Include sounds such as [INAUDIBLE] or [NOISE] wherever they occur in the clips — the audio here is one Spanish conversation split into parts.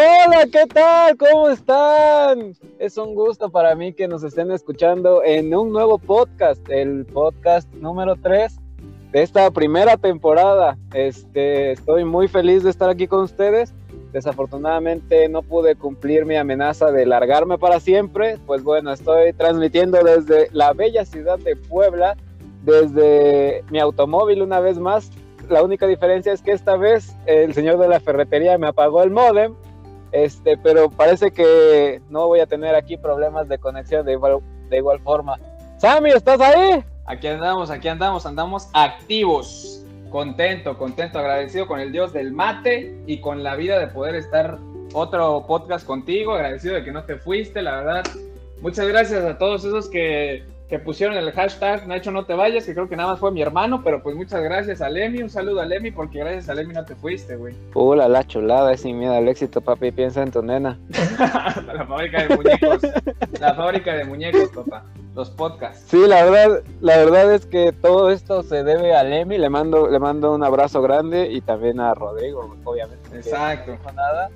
Hola, ¿qué tal? ¿Cómo están? Es un gusto para mí que nos estén escuchando en un nuevo podcast, el podcast número 3 de esta primera temporada. Este, estoy muy feliz de estar aquí con ustedes. Desafortunadamente no pude cumplir mi amenaza de largarme para siempre. Pues bueno, estoy transmitiendo desde la bella ciudad de Puebla, desde mi automóvil una vez más. La única diferencia es que esta vez el señor de la ferretería me apagó el modem este, pero parece que no voy a tener aquí problemas de conexión de igual, de igual forma. Sammy, ¿estás ahí? Aquí andamos, aquí andamos, andamos activos. Contento, contento, agradecido con el Dios del mate y con la vida de poder estar otro podcast contigo. Agradecido de que no te fuiste, la verdad. Muchas gracias a todos esos que que pusieron el hashtag Nacho no te vayas, que creo que nada más fue mi hermano, pero pues muchas gracias a Lemi, un saludo a Lemi, porque gracias a Lemi no te fuiste, güey. Hola, la chulada, es sin miedo al éxito, papi, piensa en tu nena. [LAUGHS] la fábrica de muñecos, la fábrica de muñecos, papá, los podcasts. Sí, la verdad, la verdad es que todo esto se debe a Lemi, le mando, le mando un abrazo grande y también a Rodrigo, obviamente. Exacto. No nada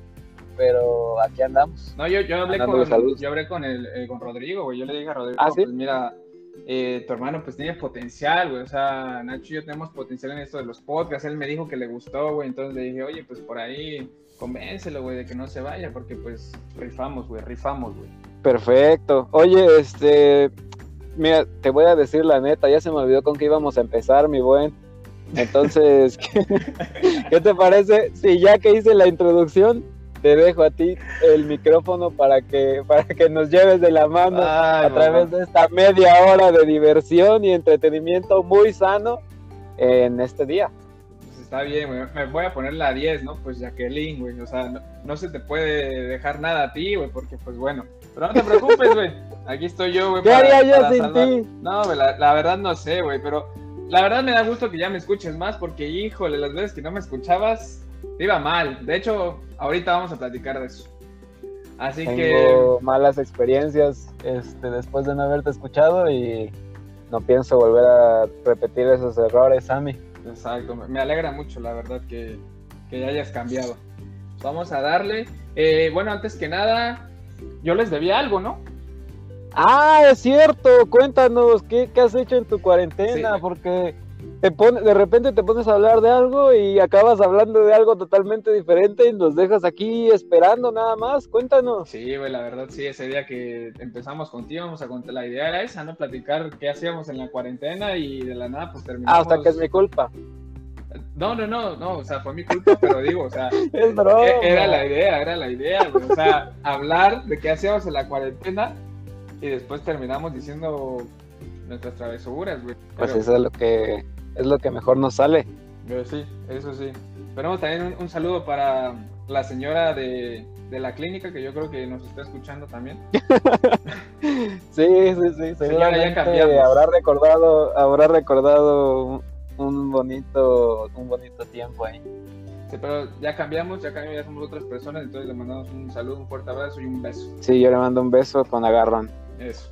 pero aquí andamos. No, yo, yo hablé, con, yo hablé con, el, eh, con Rodrigo, güey. Yo le dije a Rodrigo, ¿Ah, ¿sí? pues mira, eh, tu hermano pues tiene potencial, güey, o sea, Nacho y yo tenemos potencial en esto de los podcasts, él me dijo que le gustó, güey, entonces le dije, oye, pues por ahí convéncelo, güey, de que no se vaya, porque pues rifamos, güey, rifamos, güey. Perfecto. Oye, este, mira, te voy a decir la neta, ya se me olvidó con qué íbamos a empezar, mi buen. Entonces, [LAUGHS] ¿qué te parece si ya que hice la introducción, te dejo a ti el micrófono para que, para que nos lleves de la mano a través de esta media hora de diversión y entretenimiento muy sano en este día. Pues está bien, güey. Me voy a poner la 10, ¿no? Pues Jacqueline, güey. O sea, no, se te puede dejar nada a ti, güey, porque pues bueno. Pero no te preocupes, güey. Aquí estoy yo, güey. ¿Qué haría yo sin ti? No, la, la verdad no sé, güey, pero la verdad me da gusto que ya me escuches más porque, híjole, las veces que no me escuchabas, iba mal. De hecho, ahorita vamos a platicar de eso. Así Tengo que. malas experiencias este, después de no haberte escuchado y no pienso volver a repetir esos errores, Sammy. Exacto, me alegra mucho, la verdad, que, que hayas cambiado. Vamos a darle. Eh, bueno, antes que nada, yo les debía algo, ¿no? Ah, es cierto, cuéntanos, ¿qué, qué has hecho en tu cuarentena? Porque te pone, de repente te pones a hablar de algo y acabas hablando de algo totalmente diferente y nos dejas aquí esperando nada más. Cuéntanos. Sí, güey, la verdad sí, ese día que empezamos contigo, vamos a contar, la idea era esa, ¿no? Platicar qué hacíamos en la cuarentena y de la nada pues terminamos. Hasta que es mi culpa. No, no, no, no, o sea, fue mi culpa, pero digo, o sea, [LAUGHS] es broma. E-, era la idea, era la idea, güey. O sea, hablar de qué hacíamos en la cuarentena y después terminamos diciendo nuestras travesuras, güey. Pues eso es lo que es lo que mejor nos sale. Pero sí, eso sí. Esperamos también un, saludo para la señora de, la clínica que yo creo que nos está escuchando también. [LAUGHS] sí, sí, sí. Seguramente habrá recordado, habrá recordado un bonito, un bonito tiempo ahí. Sí, pero ya cambiamos, ya cambiamos, ya somos otras personas, entonces le mandamos un saludo, un fuerte abrazo y un beso. Sí, yo le mando un beso con agarrón. Eso.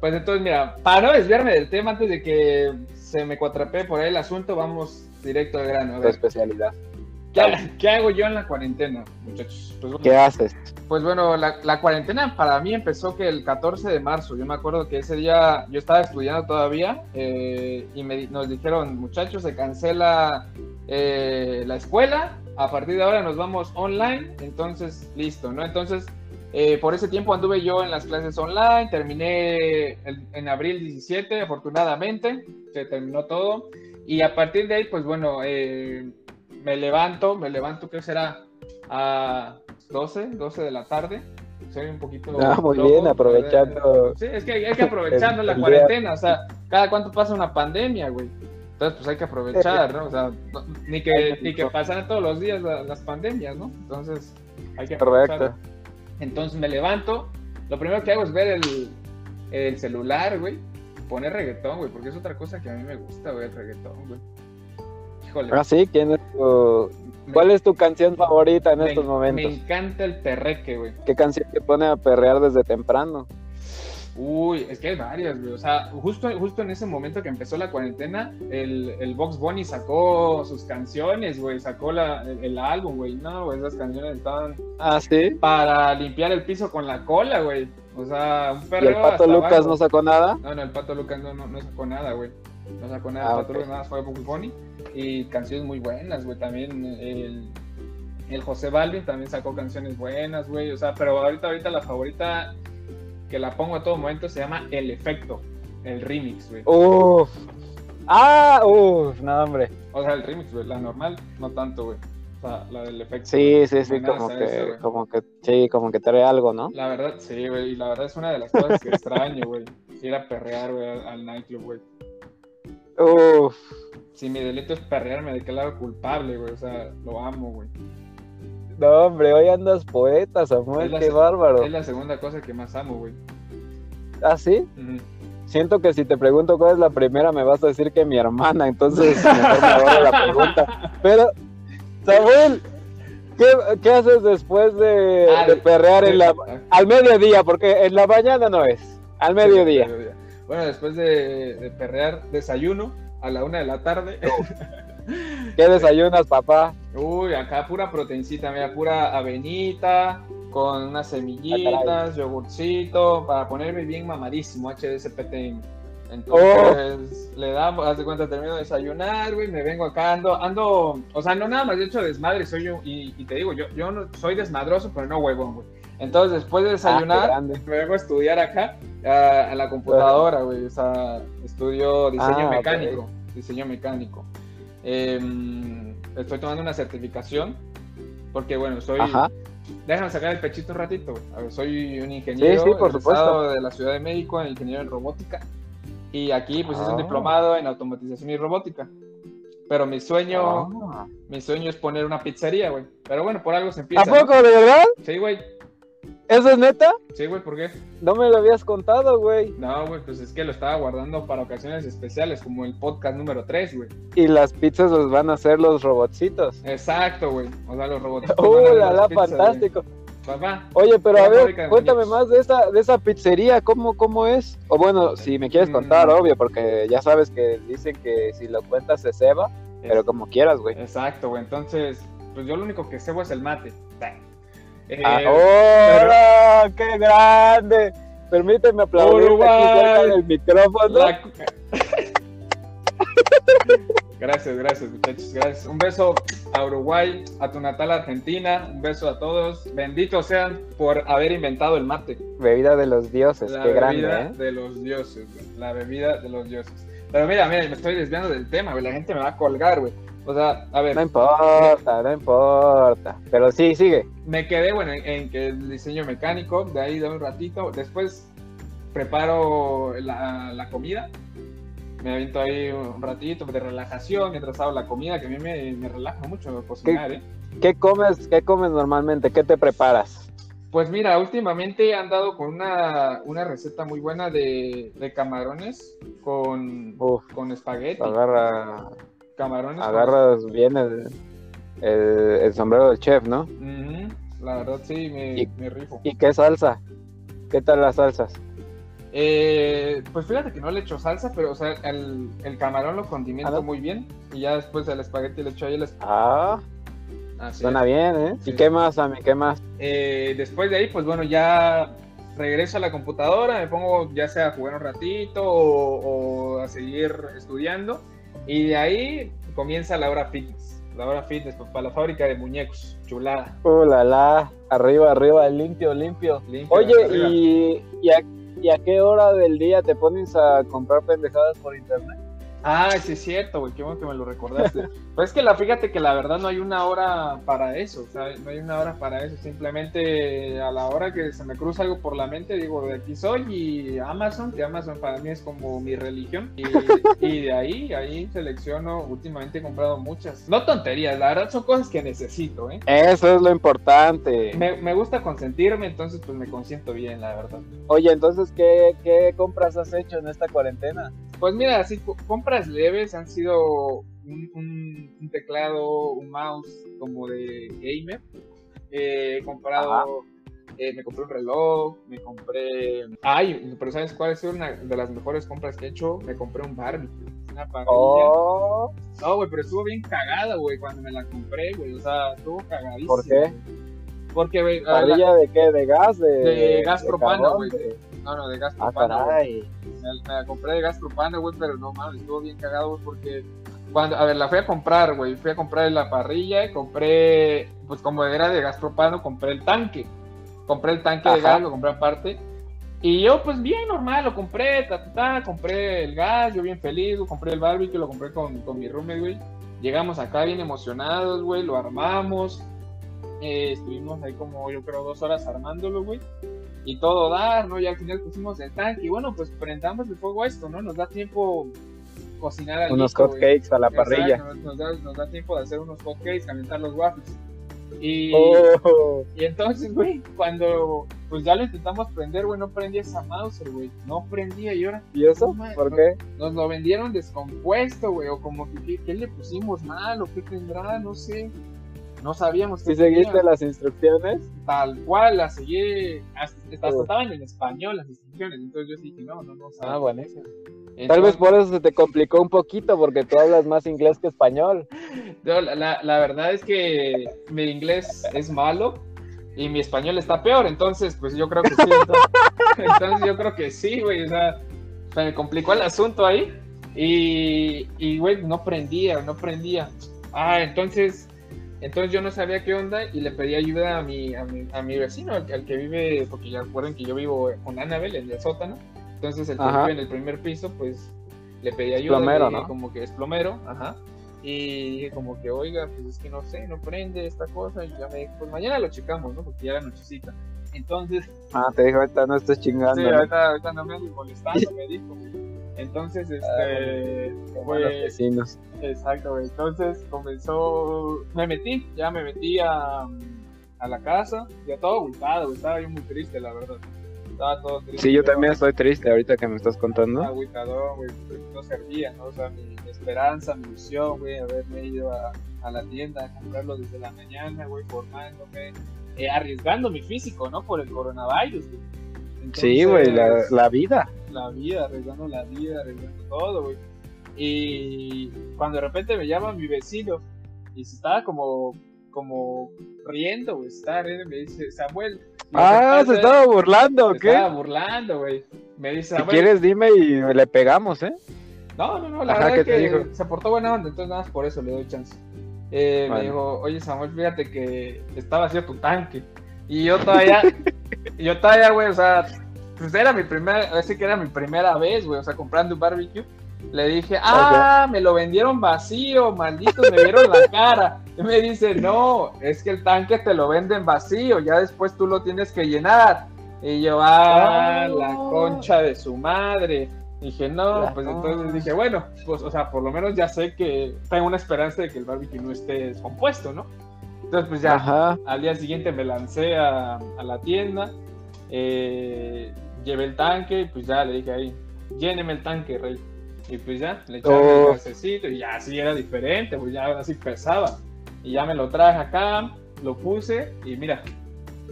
Pues entonces, mira, para no desviarme del tema antes de que se me cuatrapé por ahí el asunto, vamos directo al grano. A especialidad. ¿Qué, hago yo en la cuarentena, muchachos? Pues ¿Qué haces? Pues bueno, la, cuarentena para mí empezó que el 14 de marzo. Yo me acuerdo que ese día yo estaba estudiando todavía eh, y me, nos dijeron, muchachos, se cancela eh, la escuela. A partir de ahora nos vamos online. Entonces, listo, ¿no? Entonces, eh, por ese tiempo anduve yo en las clases online, terminé en abril 17, afortunadamente, se terminó todo. Y a partir de ahí, pues bueno, eh, me levanto, me levanto, ¿qué será? A 12, 12 de la tarde. Soy un poquito. Ah, muy bien, aprovechando. Sí, es que hay, que aprovechar la cuarentena, o sea, cada cuánto pasa una pandemia, güey. Entonces, pues hay que aprovechar, ¿no? O sea, ni que, ni que pasaran todos los días las, pandemias, ¿no? Entonces, hay que aprovechar. Correcto. Entonces me levanto, lo primero que hago es ver el, celular, güey, poner reggaetón, güey, porque es otra cosa que a mí me gusta, güey, el reggaetón, güey. Híjole. Ah, sí, ¿quién es tu... ¿Cuál es tu canción favorita en estos momentos? Me encanta el perreque, güey. ¿Qué canción te pone a perrear desde temprano? Uy, es que hay varias, güey. O sea, justo, justo en ese momento que empezó la cuarentena, el, el Box Bunny sacó sus canciones, güey. Sacó la, el, el álbum, güey. No, güey, esas canciones estaban Ah, sí. para limpiar el piso con la cola, güey. O sea, un ¿Y perreo el Pato Lucas abajo. no sacó nada? No, no, el Pato Lucas no, no, no sacó nada, güey. No sacó nada, Ah, el Pato. Lucas nada, fue Bugs Bunny. Y canciones muy buenas, güey. También el, el José Balvin también sacó canciones buenas, güey. O sea, pero ahorita, ahorita la favorita que la pongo a todo momento se llama El Efecto, el remix, güey. Uf. Ah, uf, no, hombre. O sea, el remix, güey. La normal, no tanto, güey. O sea, la del efecto. Sí, sí, sí, como que, como que, sí, como que trae algo, ¿no? La verdad, sí, güey. Y la verdad es una de las cosas que [LAUGHS] extraño, güey. Ir a perrear, güey, al, nightclub, güey. Uf. Si mi delito es perrear, me declaro culpable, güey. O sea, lo amo, güey. No, hombre, hoy andas poeta, Samuel, qué bárbaro. Es la segunda cosa que más amo, güey. ¿Ah, sí? Siento que si te pregunto cuál es la primera, me vas a decir que mi hermana, entonces mejor me ahorro la [LAUGHS] pregunta. Pero, Samuel, ¿qué, qué haces después de, Ah, de perrear en la, Ah, al mediodía? Porque en la mañana no es, al mediodía. Bueno, después de, de perrear, desayuno a la una de la tarde. [LAUGHS] ¿Qué desayunas, papá? Uy, acá pura proteincita, mira, pura avenita, con unas Ah, semillitas, yogurcito, para ponerme bien mamadísimo, HDSPT. Entonces, le damos, haz de cuenta, termino de desayunar, güey, me vengo acá, ando, ando, o sea, no nada más de hecho desmadre, soy yo, y, y te digo, yo, yo no, soy desmadroso, pero no huevón, güey. Entonces, después de Ah, desayunar, me vengo a estudiar acá, a, a la computadora, güey, o sea, estudio diseño Ah, mecánico, diseño mecánico. Em, estoy tomando una certificación, porque, bueno, soy... Ajá. Déjame sacar el pechito un ratito. A ver, soy un ingeniero Sí, sí, por egresado de la Ciudad de México, ingeniero en robótica. Y aquí pues es un Ah. diplomado en automatización y robótica. Pero mi sueño, Ah. mi sueño es poner una pizzería, güey. Pero bueno, por algo se ¿A empieza. ¿no? poco, de verdad? Sí, güey. ¿Eso es neta? Sí, güey, ¿por qué? No me lo habías contado, güey. No, güey, pues es que lo estaba guardando para ocasiones especiales, como el podcast número 3, güey. Y las pizzas los van a hacer los robotcitos. Exacto, güey. O sea, los robots. ¡Uh, la, la, fantástico! Papá. Oye, pero a ver, cuéntame más de esa, de esa pizzería, ¿cómo, cómo es? O bueno, si me quieres contar, Mm. obvio, porque ya sabes que dicen que si lo cuentas se ceba, pero como quieras, güey. Exacto, güey. Entonces, pues yo lo único que cebo es el mate. Eh, Ah, ¡Oh, qué grande! Permíteme aplaudir del micrófono. la- Gracias, gracias, muchachos. Gracias. Un beso a Uruguay, a tu natal Argentina. Un beso a todos. Benditos sean por haber inventado el mate. Bebida de los dioses, La qué bebida grande, ¿eh? de los dioses. La bebida de los dioses. Pero mira, mira, me estoy desviando del tema, güey. La gente me va a colgar, güey. O sea, a ver, No importa, no importa. Pero sí, sigue. me quedé, bueno, en, en que el diseño mecánico, de ahí de un ratito. Después preparo la, la comida. Me aviento ahí un ratito de relajación mientras hago la comida, que a mí me, me relaja mucho cocinar, ¿eh? ¿Qué comes, qué comes normalmente? ¿Qué te preparas? Pues mira, últimamente he andado con una, una receta muy buena de, de camarones con, Uf, con espagueti. agarra, Camarones con- agarras bien el, el, el sombrero del chef, ¿no? La verdad sí, me, Y- me rifo. ¿Y qué salsa? ¿Qué tal las salsas? Eh, pues fíjate que no le echo salsa, pero o sea, el, el camarón lo condimento Ah, muy bien y ya después el espagueti le echo ahí el espagueti. Ah, suena bien, ¿eh? Sí. ¿Y qué más, Sammy? ¿Qué más? Eh, después de ahí, pues bueno, ya regreso a la computadora, me pongo ya sea a jugar un ratito o, o a seguir estudiando y de ahí comienza la hora fitness. La hora fitness pues, para la fábrica de muñecos, chulada. Uh, la, la, arriba, arriba, limpio, limpio. limpia, Oye. ¿y, y, a, ¿y a qué hora del día te pones a comprar pendejadas por internet? Ah, sí es cierto, güey, qué bueno que me lo recordaste. [LAUGHS] pues es que la, fíjate que la verdad no hay una hora para eso, o sea, no hay una hora para eso, simplemente a la hora que se me cruza algo por la mente, digo, de aquí soy y Amazon, que Amazon para mí es como mi religión, y, [LAUGHS] y de ahí, ahí selecciono, últimamente he comprado muchas, no tonterías, la verdad son cosas que necesito, ¿eh? Eso es lo importante. Me, me gusta consentirme, entonces pues me consiento bien, la verdad. Oye, entonces, ¿qué, ¿qué compras has hecho en esta cuarentena? Pues mira, así co- compras leves han sido un, un- un teclado, un mouse como de gamer. Eh, he comprado eh, me compré un reloj, me compré... Ay, pero ¿sabes cuál es una de las mejores compras que he hecho? Me compré un barbecue, una parrilla. Oh, No, güey, pero estuvo bien cagada, güey, cuando me la compré, güey, o sea, estuvo cagadísimo. ¿Por qué? Porque, güey, la- ¿Parrilla de qué? ¿De gas? De, De gas propano, güey. De- no, no, de gas Ah, propano, caray. Me la compré de gas propano, güey, pero no mames, estuvo bien cagado, güey, porque cuando, a ver, la fui a comprar, güey, fui a comprar la parrilla y compré, pues como era de gas propano, compré el tanque. Compré el tanque de Ajá. gas, lo compré aparte. Y yo, pues bien, normal, lo compré, ta, ta, ta, compré el gas, yo bien feliz, lo compré el barbecue, lo compré con, con mi roommate, güey. Llegamos acá bien emocionados, güey, lo armamos. Eh, estuvimos ahí como, yo creo, dos horas armándolo, güey y todo dar, ¿no? Y al final pusimos el tanque y bueno, pues prendamos el fuego a esto, ¿no? Nos da tiempo cocinar al Unos hot cakes a la parrilla. Nos, nos da, nos da tiempo de hacer unos hot cakes, calentar los waffles. Y, Oh, y entonces, güey, cuando pues ya lo intentamos prender, güey, no prendía esa Mauser, güey. No prendía y ahora ¿Y eso? Man, ¿Por qué? nos lo vendieron descompuesto, güey, o como que ¿qué, qué le pusimos mal o qué tendrá, no sé. No sabíamos qué ¿Si seguiste tenía las instrucciones? tal cual, la seguí, hasta, hasta Oh. estaban en español las instrucciones, entonces yo dije, no, no, no. Ah, buenísimo. Entonces, Tal vez por eso se te complicó un poquito, porque tú hablas más inglés que español. yo, la, la- la verdad es que mi inglés es malo y mi español está peor, entonces, pues yo creo que sí. Entonces, [LAUGHS] entonces yo creo que sí, güey, o sea, se me complicó el asunto ahí y, y, güey, no prendía, no prendía. Ah, entonces... Entonces yo no sabía qué onda y le pedí ayuda a mi, a mi, a mi vecino, al, al que vive, porque ya recuerden que yo vivo con Annabel en el sótano. Entonces el que Ajá. vive en el primer piso, pues le pedí ayuda. plomero, ¿no? Como que es plomero, ajá. Y dije como que, oiga, pues es que no sé, no prende esta cosa. Y ya me dijo, pues mañana lo checamos, ¿no? Porque ya era nochecita. Entonces, Ah, te dijo, ahorita no estés chingando. sí, ahorita, ahorita no me molestando, me dijo. Entonces, este, Qué buenos pues, vecinos. Exacto, güey. Entonces comenzó. Me metí, ya me metí a, a la casa, ya todo agüitado, güey. Estaba yo muy triste, la verdad. Estaba todo triste. Sí, yo también estoy triste ahorita que me estás contando. Agüitador, güey. pues, No servía, ¿no? O sea, mi, mi esperanza, mi ilusión, güey, haberme ido a, a la tienda a comprarlo desde la mañana, güey, formándome, eh, arriesgando mi físico, ¿no? Por el coronavirus, güey. Sí, güey, la, vida. la vida, arriesgando la vida, arriesgando todo, güey. Y cuando de repente me llama mi vecino y se estaba como, como riendo, güey, se estaba riendo y me dice, Samuel. Ah, se estaba burlando, ¿o se qué? estaba burlando, güey. Me dice, Si Samuel. quieres, dime y le pegamos, ¿eh? No, no, no, la Ajá, verdad ¿qué es que se portó buena onda, entonces nada más por eso le doy chance. Eh, Vale. Me dijo, oye Samuel, fíjate que estaba haciendo tu tanque. Y yo todavía, [LAUGHS] yo todavía, güey, o sea, pues era mi primera, que era mi primera vez, güey, o sea, comprando un barbecue. Le dije, ah, me lo vendieron vacío, malditos, me vieron la cara. Y me dice, no, es que el tanque te lo venden vacío, ya después tú lo tienes que llenar. Y yo, ah, la concha de su madre. Dije, no, pues entonces dije, bueno, pues, o sea, por lo menos ya sé que tengo una esperanza de que el barbecue no esté descompuesto, ¿no? Entonces, pues ya, Ajá. al día siguiente me lancé a, a la tienda, eh, llevé el tanque y pues ya le dije ahí, lléneme el tanque, rey. Y pues ya, le echaron Oh. el gasecito y ya así era diferente, pues ya ahora sí pesaba. Y ya me lo traje acá, lo puse y mira,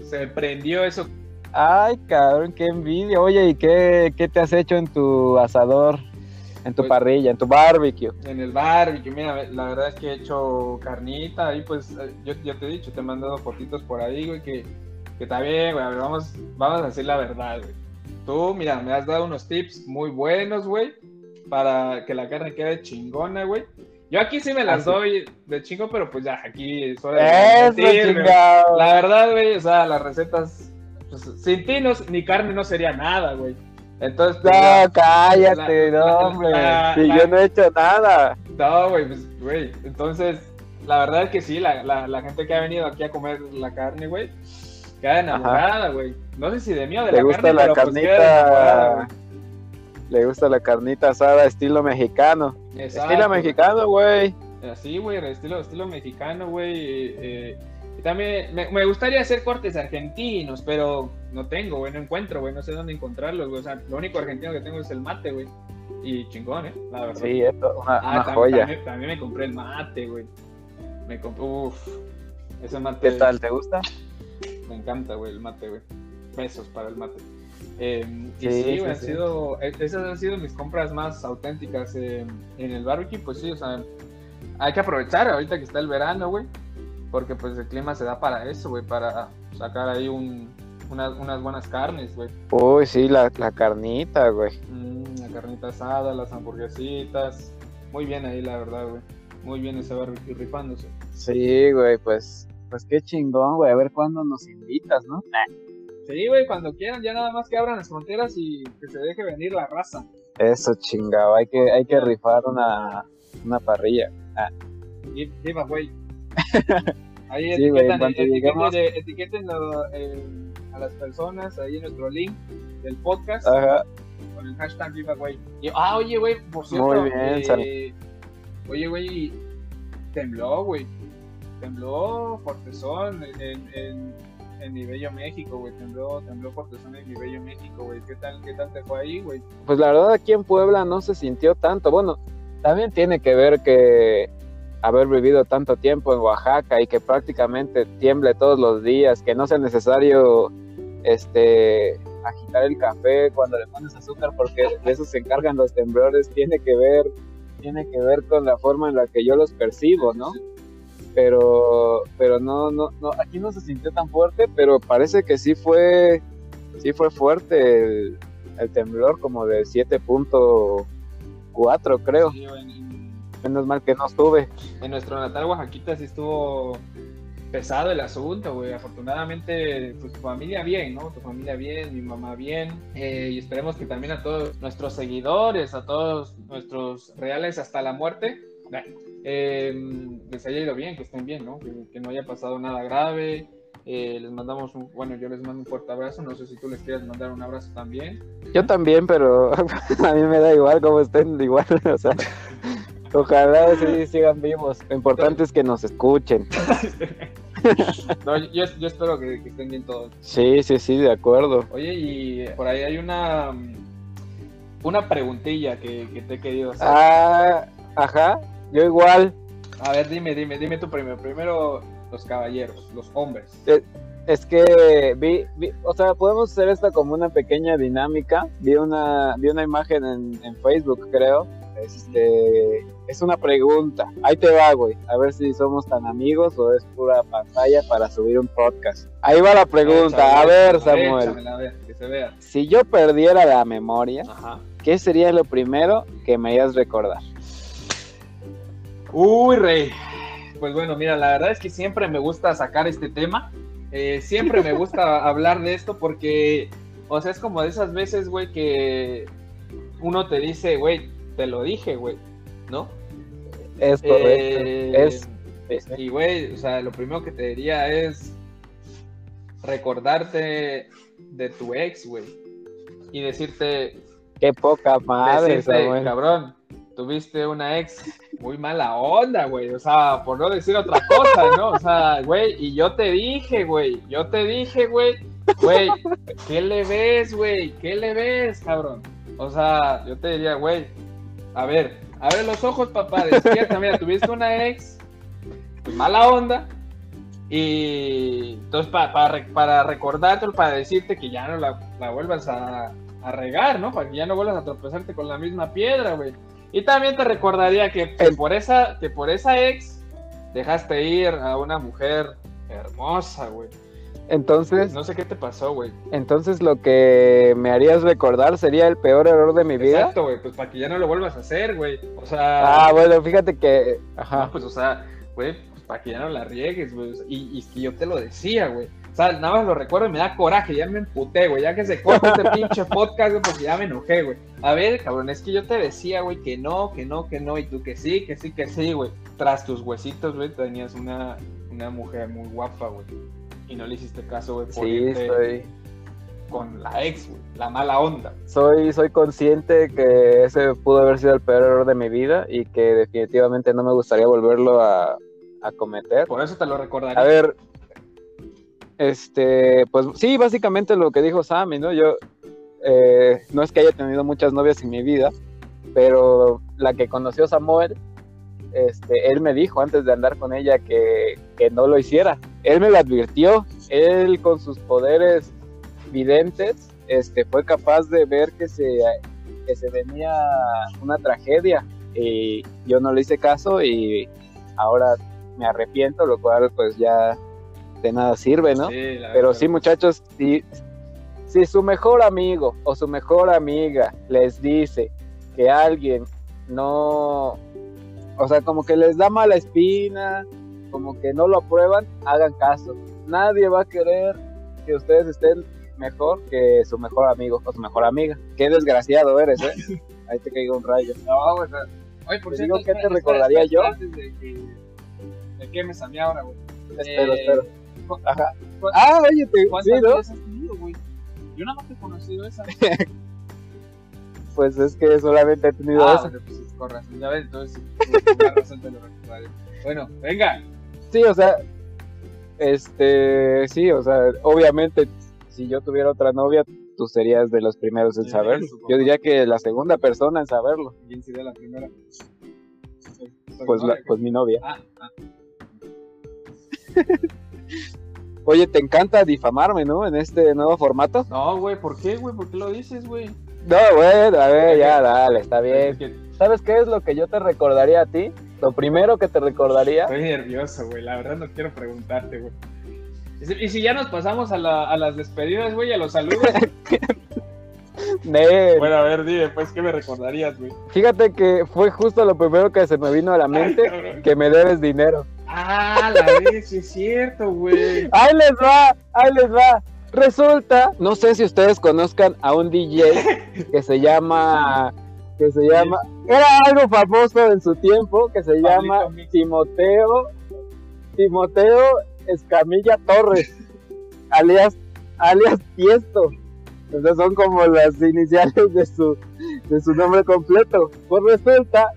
se prendió eso. Ay, cabrón, qué envidia. Oye, ¿y qué, qué te has hecho en tu asador? En tu Pues- parrilla, en tu barbecue. en el barbecue, mira, la verdad es que he hecho carnita y pues eh, yo, yo te he dicho, te he mandado fotitos por ahí, güey, que, que está bien, güey, a ver, vamos, vamos a decir la verdad, güey. Tú, mira, me has dado unos tips muy buenos, güey, para que la carne quede chingona, güey. Yo aquí sí me las Así. doy de chingo, pero pues ya, aquí es hora de Eso, mentir, güey. chingado. La verdad, güey, o sea, las recetas, pues, sin ti no- ni carne no sería nada, güey. Entonces, pues. No, cállate, La- no, hombre. si yo no he hecho nada. No, güey, pues, güey. Entonces, la verdad es que sí, la, la, la gente que ha venido aquí a comer la carne, güey, queda enamorada, güey. No sé si de mí o de la gusta carne, la pero pues carnita. Le gusta la carnita asada estilo mexicano. Exacto, Estilo mexicano, güey. Así, güey, estilo, estilo mexicano, güey. eh, y también me, me gustaría hacer cortes argentinos, pero no tengo, güey, no encuentro, güey, no sé dónde encontrarlos, güey. O sea, lo único argentino que tengo es el mate, güey. Y chingón, ¿eh? La verdad. Sí, esto, una, Ah, una tam- joya. También, también me compré el mate, güey. Me compré, uff, ese mate. ¿Qué tal? ¿Te gusta? Me encanta, güey, el mate, güey. Besos para el mate. Eh, y Sí, sí, sí, güey, han sí. sido, e- esas han sido mis compras más auténticas eh, en el barbecue, pues sí, o sea, hay que aprovechar ahorita que está el verano, güey, porque pues el clima se da para eso, güey, para sacar ahí un, unas, unas buenas carnes, güey. Uy, sí, la, la carnita, güey. Mm, la carnita asada, las hamburguesitas, muy bien ahí, la verdad, güey. Muy bien ese barbecue rifándose. Sí, güey, pues, pues qué chingón, güey. A ver cuándo nos invitas, ¿no? Sí, güey, cuando quieran, ya nada más que abran las fronteras y que se deje venir la raza. Eso chingado, hay que, hay que rifar una, una parrilla. Give- Giveaway. [LAUGHS] Ahí Sí, etiquetan, cuanto etiqueten, etiquétenlo, eh, a las personas ahí en nuestro link del podcast Ajá. con el hashtag giveaway. Y- ah, oye, güey, por cierto. Muy bien, eh, oye, güey, tembló, güey. Tembló Fortezón en, en, en mi bello México, güey. Tembló, tembló Fortezón en mi bello México, güey. ¿Qué tal, ¿Qué tal te fue ahí, güey? Pues la verdad aquí en Puebla no se sintió tanto. Bueno, también tiene que ver que haber vivido tanto tiempo en Oaxaca y que prácticamente tiemble todos los días, que no sea necesario este agitar el café cuando le pones azúcar porque de eso se encargan los temblores, tiene que ver tiene que ver con la forma en la que yo los percibo, ¿no? Pero pero no no no aquí no se sintió tan fuerte, pero parece que sí fue sí fue fuerte el, el temblor como de 7.4 creo. Menos mal que no estuve. en nuestro natal Oaxaquita sí estuvo pesado el asunto, güey. Afortunadamente, pues tu familia bien, ¿no? Tu familia bien, mi mamá bien. Eh, y esperemos que también a todos nuestros seguidores, a todos nuestros reales hasta la muerte, eh, les haya ido bien, que estén bien, ¿no? Que, que no haya pasado nada grave. Eh, les mandamos un, bueno, yo les mando un fuerte abrazo. No sé si tú les quieres mandar un abrazo también. Yo también, pero [LAUGHS] a mí me da igual cómo estén, igual, [LAUGHS] o sea, ojalá sí sigan vivos. Lo importante es que nos escuchen. [LAUGHS] No, yo, yo espero que, que estén bien todos. Sí, sí, sí, de acuerdo. Oye, y por ahí hay una una preguntilla que, que te he querido hacer. Ah, ajá, yo igual. A ver, dime, dime, dime tú primero. Primero los caballeros, los hombres. Es que vi, vi- o sea, podemos hacer esta como una pequeña dinámica. Vi una, vi una imagen en, en Facebook, creo. Este, es una pregunta. Ahí te va, güey. A ver si somos tan amigos o es pura pantalla para subir un podcast. Ahí va la pregunta. A ver, Samuel. Échamela, a ver, que se vea. Si yo perdiera la memoria, Ajá. ¿qué sería lo primero que me harías recordar? Uy, rey. Pues bueno, mira, la verdad es que siempre me gusta sacar este tema. Eh, siempre me gusta [LAUGHS] hablar de esto porque, o sea, es como de esas veces, güey, que uno te dice, güey, te lo dije, güey, ¿no? Es correcto. Eh, Es- es- Y, güey, o sea, lo primero que te diría es recordarte de tu ex, güey. Y decirte, Qué poca madre, decirte, Samuel. cabrón, tuviste una ex muy mala onda, güey. O sea, por no decir otra cosa, ¿no? O sea, güey, y yo te dije, güey, yo te dije, güey, güey, ¿qué le ves, güey? ¿Qué le ves, cabrón? O sea, yo te diría, güey, a ver, abre los ojos, papá, despierta, mira, tuviste una ex, pues, mala onda, y entonces pa- para, re- para recordártelo, para decirte que ya no la, la vuelvas a, a regar, ¿no? Para que ya no vuelvas a tropezarte con la misma piedra, güey. Y también te recordaría que, que por esa, que por esa ex dejaste ir a una mujer hermosa, güey. Entonces, No sé qué te pasó, güey. entonces lo que me harías recordar sería el peor error de mi vida. Exacto, güey. Pues para que ya no lo vuelvas a hacer, güey. O sea. Ah, bueno, fíjate que, ajá. No, pues, o sea, güey, pues, para que ya no la riegues, güey. Y, y yo te lo decía, güey. O sea, nada más lo recuerdo y me da coraje, ya me emputé, güey. Ya que se corta este [LAUGHS] pinche podcast, güey, porque ya me enojé, güey. A ver, cabrón, es que yo te decía, güey, que no, que no, que no. Y tú que sí, que sí, que sí, güey. Tras tus huesitos, güey, tenías una, una mujer muy guapa, güey. Y no le hiciste caso, güey, por Sí, irte soy, con la ex, güey. La mala onda. soy, soy consciente que ese pudo haber sido el peor error de mi vida y que definitivamente no me gustaría volverlo a, a cometer. Por eso te lo recordaría. A ver, este, pues sí, básicamente lo que dijo Sammy, ¿no? Yo eh, no es que haya tenido muchas novias en mi vida, pero la que conoció Samuel, este, él me dijo antes de andar con ella que, que no lo hiciera. Él me lo advirtió él con sus poderes videntes, este, fue capaz de ver que se, que se venía una tragedia y yo no le hice caso y ahora me arrepiento, lo cual pues ya de nada sirve, ¿no? Pero sí, muchachos, si, si su mejor amigo o su mejor amiga les dice que alguien no, o sea, como que les da mala espina, como que no lo aprueban, hagan caso. Nadie va a querer que ustedes estén mejor que su mejor amigo o su mejor amiga. Qué desgraciado eres, ¿eh? [LAUGHS] Ahí te caigo un rayo. No, güey, Oye, por cierto, ¿qué te recordaría yo? de que, de que me samé ahora, güey. Espero, Eh, espero. Ajá. Ah, oye, te, sí, ¿Cuántas ¿no? veces has tenido, güey? Yo nada más te he conocido esa. [LAUGHS] Pues es que solamente he tenido Ah, eso. bueno, pues con razón, ya ves, entonces por una razón te lo recordaré. Bueno, venga. Sí, o sea, este, sí, o sea, obviamente, si yo tuviera otra novia, tú serías de los primeros en Sí, saberlo. Yo diría que la segunda persona en saberlo, ¿Quién sería la primera? Pues, la- pues mi novia. Ah, ah. Oye, te encanta difamarme, ¿no? En este nuevo formato. No, güey, ¿por qué, güey? ¿Por qué lo dices, güey? No, bueno, a ver, ya, dale, está bien. ¿Sabes qué es lo que yo te recordaría a ti? Lo primero que te recordaría, Estoy nervioso, güey. La verdad no quiero preguntarte, güey. Y si- ya nos pasamos a, la- a las despedidas, güey, a los saludos. [LAUGHS] Bueno, a ver, dime, pues, ¿qué me recordarías, güey? fíjate que fue justo lo primero que se me vino a la mente, que me debes dinero. Ah, la vez, sí es cierto, güey. Ahí les va, ahí les va. Resulta, no sé si ustedes conozcan a un DJ que se llama, que se llama, era algo famoso en su tiempo, que se Pablito llama Mix. Timoteo, Timoteo Escamilla Torres, alias, alias Tiesto. Esas son como las iniciales de su, de su nombre completo. Pues resulta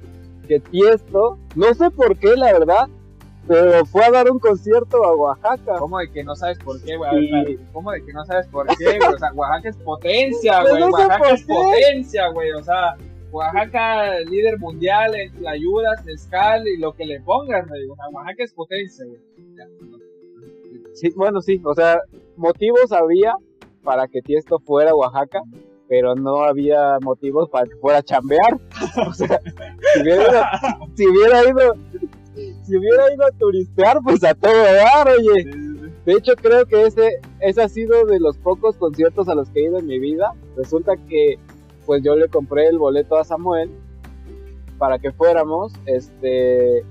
que Tiesto, no sé por qué, la verdad, pero fue a dar un concierto a Oaxaca. ¿Cómo de que no sabes por qué, güey? Sí. ¿Cómo de que no sabes por qué, güey? O sea, Oaxaca es potencia, Pues güey. Oaxaca es potencia, güey. O sea, Oaxaca líder mundial en tlayudas, mezcal y lo que le pongas, Oaxaca es potencia, güey. Sí, bueno, sí, o sea, motivos había para que Tiesto fuera Oaxaca, pero no había motivos para que fuera a chambear. [LAUGHS] O sea, si hubiera, si hubiera ido, si hubiera ido a turistear, pues a todo dar, oye. De hecho, creo que ese, ese ha sido de los pocos conciertos a los que he ido en mi vida. Resulta que, pues yo le compré el boleto a Samuel para que fuéramos, este,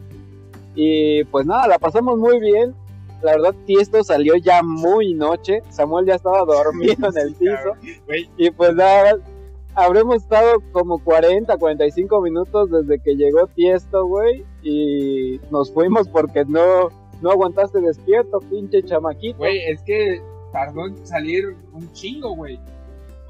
y pues nada, la pasamos muy bien. La verdad, Tiesto salió ya muy noche. Samuel ya estaba dormido en el [LAUGHS] piso. Y pues nada, habremos estado como 40, 45 minutos desde que llegó Tiesto, güey. Y nos fuimos porque no, no aguantaste despierto, pinche chamaquito. güey, es que tardó en salir un chingo, güey.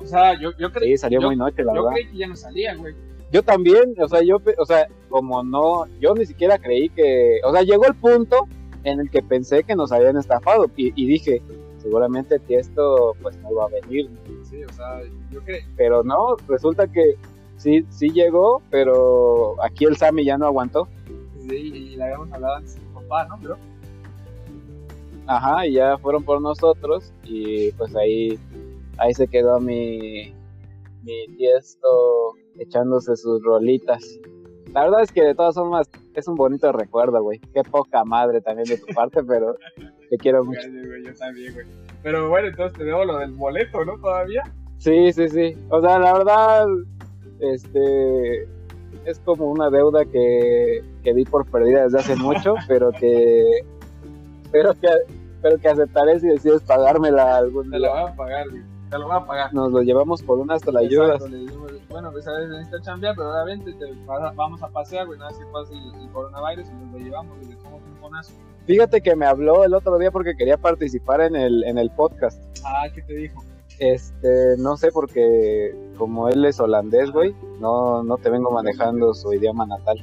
O sea, yo, yo, cre- Sí, salió yo- muy noche, la yo verdad. creí que ya no salía, güey. Yo también, o sea, yo, o sea, como no, yo ni siquiera creí que, o sea, llegó el punto en el que pensé que nos habían estafado y, y dije, seguramente Tiesto pues no va a venir, Sí, o sea, yo creí. pero no, resulta que sí, sí llegó, pero aquí el Sammy ya no aguantó, Sí, y le habíamos hablado antes mi papá, ¿no? Pero, ajá, y ya fueron por nosotros y pues ahí, ahí se quedó mi, mi Tiesto echándose sus rolitas. La verdad es que de todas formas es un bonito recuerdo, güey. Qué poca madre también de tu parte, [LAUGHS] pero te quiero mucho. Yo también, güey. Pero bueno, entonces te debo lo del boleto, ¿no? Todavía. Sí, sí, sí. O sea, la verdad, este, es como una deuda que, que di por perdida desde hace mucho, [LAUGHS] pero que, pero que, pero que aceptaré si decides pagármela algún Te lo día. voy a pagar, güey. Te lo voy a pagar. Nos lo llevamos por ayudas. Exacto, le dijimos, bueno, pues a veces necesitas chambear, pero obviamente te vas- vamos a pasear, güey, nada más que pasa el, el coronavirus y nos lo llevamos y le echamos un conazo. Fíjate que me habló el otro día porque quería participar en el, en el podcast. Ah, ¿qué te dijo? Este, no sé porque como él es holandés, güey, no, no te vengo manejando su idioma natal.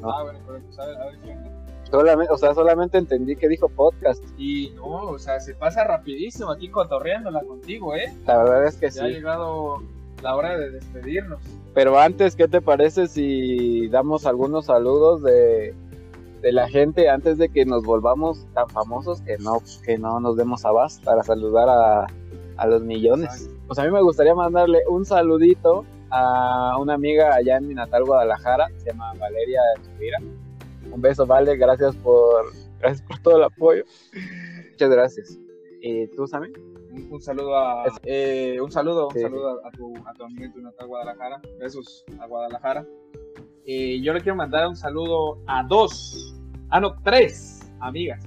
No. Ah, bueno, pero pues a ver, a ver. Solamente, o sea, solamente entendí que dijo podcast. Y no, o sea, se pasa rapidísimo aquí cotorreándola contigo, ¿eh? La verdad es que Ya ha sí. llegado la hora de despedirnos. Pero antes, ¿qué te parece si damos algunos saludos de, de la gente antes de que nos volvamos tan famosos que no, que no nos demos abasto para saludar a, a los millones. Pues a mí me gustaría mandarle un saludito a una amiga allá en mi natal Guadalajara, se llama Valeria Chavira. Un beso, Vale, gracias por, gracias por todo el apoyo. Muchas gracias. ¿Y tú, Sammy? Un, un saludo a eh, un saludo, un Sí. saludo a, a tu, a tu amiga en tu natal Guadalajara. Besos a Guadalajara. Y yo le quiero mandar un saludo a dos, ah no, tres amigas.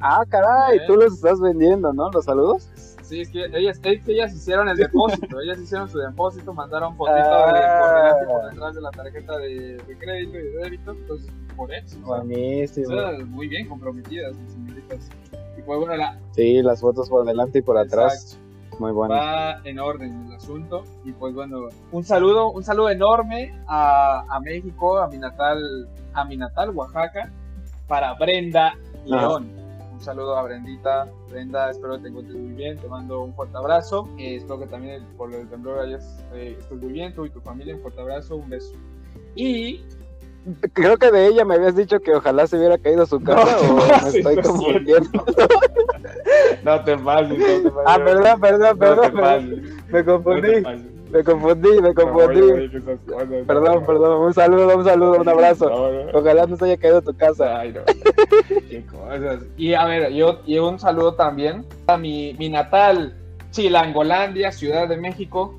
Ah, caray, Eh. tú los estás vendiendo, ¿no? Los saludos. Sí, es que ellas, es que ellas hicieron el depósito, ellas hicieron su depósito, mandaron fotito Ah. de por delante y por detrás de la tarjeta de, de crédito y de débito, entonces por eso. Buenísimo. o sea, muy bien comprometidas, mis señoritas. Y pues bueno, la, Sí, las fotos por delante y por atrás. Muy bueno. va en orden el asunto. Y pues bueno, un saludo, un saludo enorme a, a México, a mi natal, a mi natal Oaxaca, para Brenda León. Un saludo a Brendita. Brenda, espero que te encuentres muy bien. Te mando un fuerte abrazo. Eh, espero que también por el temblor hayas, eh, estés muy bien, tú y tu familia. Un fuerte abrazo, un beso. Y Creo que de ella me habías dicho que ojalá se hubiera caído su casa No, o me estoy no confundiendo. [LAUGHS] no te pases, no te pases. Ah, perdón, perdón, No perdón. me- Me no te confundí. Me confundí, me confundí. Perdón, no. perdón. Un saludo, un saludo, un abrazo. No. Ojalá no se haya caído tu casa. Ay. Qué cosas. Y a ver, yo, y un saludo también a mi, mi natal Chilangolandia, Ciudad de México.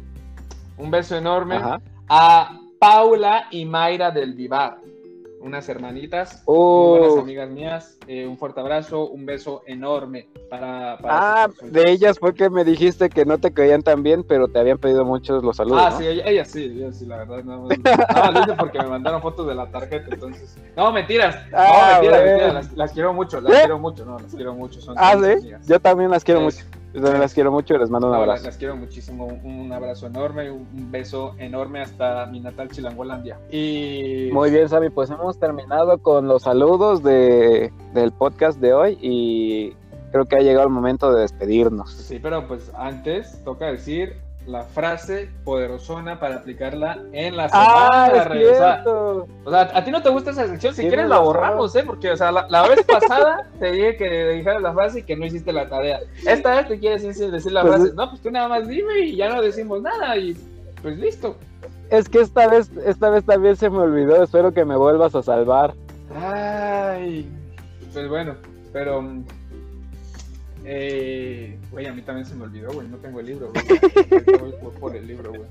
Un beso enorme. Ajá. A Paula y Mayra del Vivar, unas hermanitas, muy buenas amigas mías. Eh, un fuerte abrazo, un beso enorme para. para ah, de ellas fue que me dijiste que no te caían tan bien, pero te habían pedido muchos los saludos. Ah, ¿no? sí, ella, ella sí, ella sí, la verdad. Lo hice porque me mandaron fotos de la tarjeta, entonces. No, mentiras. Ah, no, mentiras, bueno. mentiras. Las, las quiero mucho, las ¿Eh? quiero mucho, no, las quiero mucho. Son, Ah, sí. amigas. Yo también las quiero Es- mucho. Yo también las quiero mucho y les mando un las, abrazo. las quiero muchísimo. Un, abrazo enorme, un, un beso enorme hasta mi natal Chilangolandia. Y. Muy bien, Sammy, pues hemos terminado con los saludos de, del podcast de hoy y creo que ha llegado el momento de despedirnos. Sí, pero pues antes toca decir la frase poderosona para aplicarla en la ¡Ah, semana. es Rey. O sea! O sea, a ti no te gusta esa sección, si quieres la borramos, ¿eh? Porque, o sea, la, la vez pasada [LAUGHS] te dije que dijeras la frase y que no hiciste la tarea. Esta vez te quieres decir, decir la Pues frase. es- No, pues tú nada más dime y ya no decimos nada y pues listo. Es que esta vez, esta vez también se me olvidó. Espero que me vuelvas a salvar. Ay, pues bueno, pero... Eh, güey, a mí también se me olvidó, güey, no tengo el libro, güey. Voy por, el libro, güey.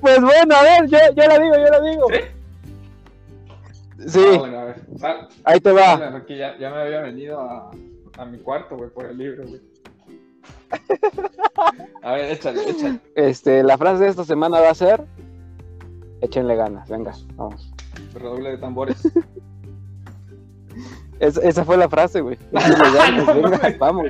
Pues bueno, a ver, yo, yo la digo, yo la digo. Sí, Ah, bueno, a ver, sal- ahí te va. sal, porque ya, ya me había venido a, a mi cuarto, güey, por el libro, güey. [LAUGHS] A ver, échale, échale. Este, la frase de esta semana va a ser: Échenle ganas, venga, vamos. Redoble de tambores. [LAUGHS] Es- esa fue la frase, güey. [LAUGHS] Ganas, venga, vamos.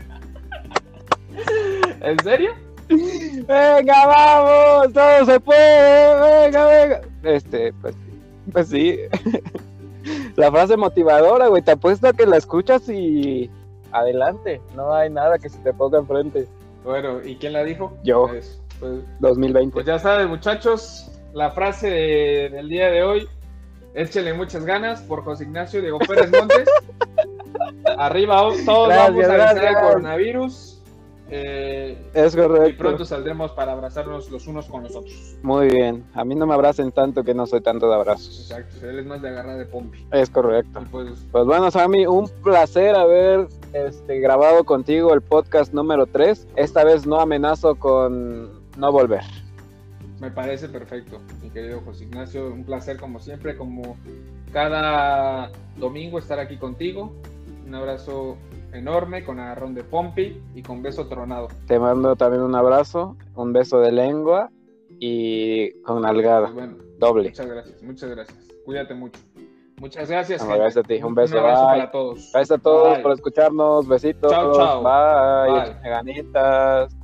¿En serio? Venga, vamos, todo se puede, venga, venga. Este, pues, pues sí. [LAUGHS] La frase motivadora, güey, te apuesto a que la escuchas y adelante, no hay nada que se te ponga enfrente. Bueno, ¿y quién la dijo? Yo. Pues, pues, 2020. pues ya saben, muchachos, la frase de- del día de hoy, échenle muchas ganas por José Ignacio Diego Pérez Montes. [LAUGHS] Arriba, todos Gracias, vamos a vencer el coronavirus. eh, Es y correcto. pronto saldremos para abrazarnos los unos con los otros. Muy bien. A mí no me abracen tanto que no soy tanto de abrazos. Exacto, él es más de agarrar de pompi. Es correcto. Y pues, Pues bueno, Sammy, un placer haber este, grabado contigo el podcast número 3. Esta vez no amenazo con no volver. Me parece perfecto, mi querido José Ignacio. Un placer como siempre, como cada domingo estar aquí contigo. Un abrazo enorme con agarrón de Pompi y con beso tronado. Te mando también un abrazo, un beso de lengua y con nalgada. bueno, Doble. muchas gracias, muchas gracias. Cuídate mucho. Muchas gracias. No, gracias a ti. Un beso, abrazo bye. para todos. Gracias a todos Bye. por escucharnos. Besitos. Chao, chao. Bye. Bye. Ganitas.